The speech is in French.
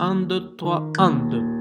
1, 2, 3, 1, 2.